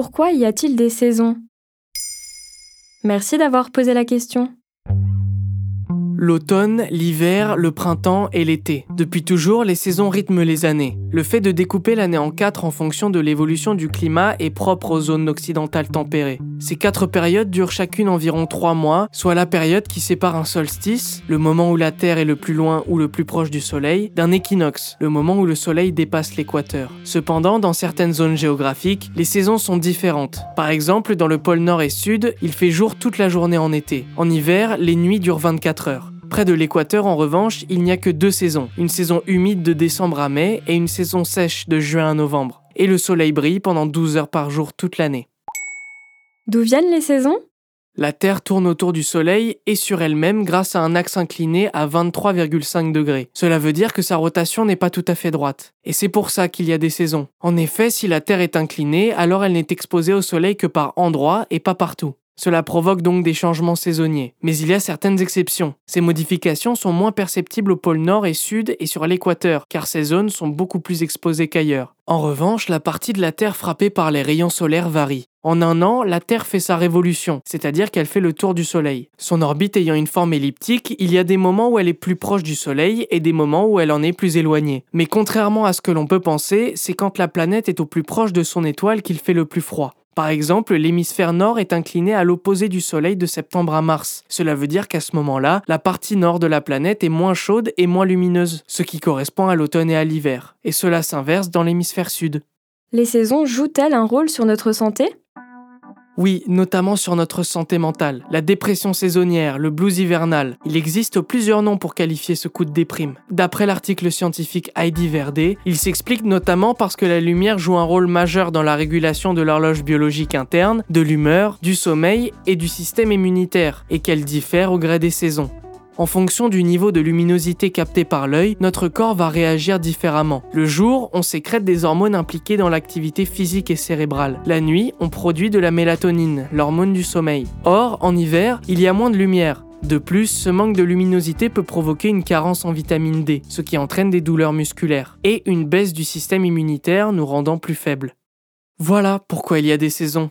Pourquoi y a-t-il des saisons? Merci d'avoir posé la question. L'automne, l'hiver, le printemps et l'été. Depuis toujours, les saisons rythment les années. Le fait de découper l'année en quatre en fonction de l'évolution du climat est propre aux zones occidentales tempérées. Ces quatre périodes durent chacune environ trois mois, soit la période qui sépare un solstice, le moment où la Terre est le plus loin ou le plus proche du Soleil, d'un équinoxe, le moment où le Soleil dépasse l'équateur. Cependant, dans certaines zones géographiques, les saisons sont différentes. Par exemple, dans le pôle Nord et Sud, il fait jour toute la journée en été. En hiver, les nuits durent 24 heures. Près de l'équateur, en revanche, il n'y a que deux saisons, une saison humide de décembre à mai et une saison sèche de juin à novembre. Et le soleil brille pendant 12 heures par jour toute l'année. D'où viennent les saisons? La Terre tourne autour du Soleil et sur elle-même grâce à un axe incliné à 23,5 degrés. Cela veut dire que sa rotation n'est pas tout à fait droite. Et c'est pour ça qu'il y a des saisons. En effet, si la Terre est inclinée, alors elle n'est exposée au Soleil que par endroits et pas partout. Cela provoque donc des changements saisonniers. Mais il y a certaines exceptions. Ces modifications sont moins perceptibles au pôle nord et sud et sur l'équateur, car ces zones sont beaucoup plus exposées qu'ailleurs. En revanche, la partie de la Terre frappée par les rayons solaires varie. En un an, la Terre fait sa révolution, c'est-à-dire qu'elle fait le tour du Soleil. Son orbite ayant une forme elliptique, il y a des moments où elle est plus proche du Soleil et des moments où elle en est plus éloignée. Mais contrairement à ce que l'on peut penser, c'est quand la planète est au plus proche de son étoile qu'il fait le plus froid. Par exemple, l'hémisphère nord est incliné à l'opposé du Soleil de septembre à mars. Cela veut dire qu'à ce moment-là, la partie nord de la planète est moins chaude et moins lumineuse, ce qui correspond à l'automne et à l'hiver. Et cela s'inverse dans l'hémisphère sud. Les saisons jouent-elles un rôle sur notre santé? Oui, notamment sur notre santé mentale. La dépression saisonnière, le blues hivernal. Il existe plusieurs noms pour qualifier ce coup de déprime. D'après l'article scientifique Heidi Verdé, il s'explique notamment parce que la lumière joue un rôle majeur dans la régulation de l'horloge biologique interne, de l'humeur, du sommeil et du système immunitaire, et qu'elle diffère au gré des saisons. En fonction du niveau de luminosité capté par l'œil, notre corps va réagir différemment. Le jour, on sécrète des hormones impliquées dans l'activité physique et cérébrale. La nuit, on produit de la mélatonine, l'hormone du sommeil. Or, en hiver, il y a moins de lumière. De plus, ce manque de luminosité peut provoquer une carence en vitamine D, ce qui entraîne des douleurs musculaires, et une baisse du système immunitaire nous rendant plus faibles. Voilà pourquoi il y a des saisons.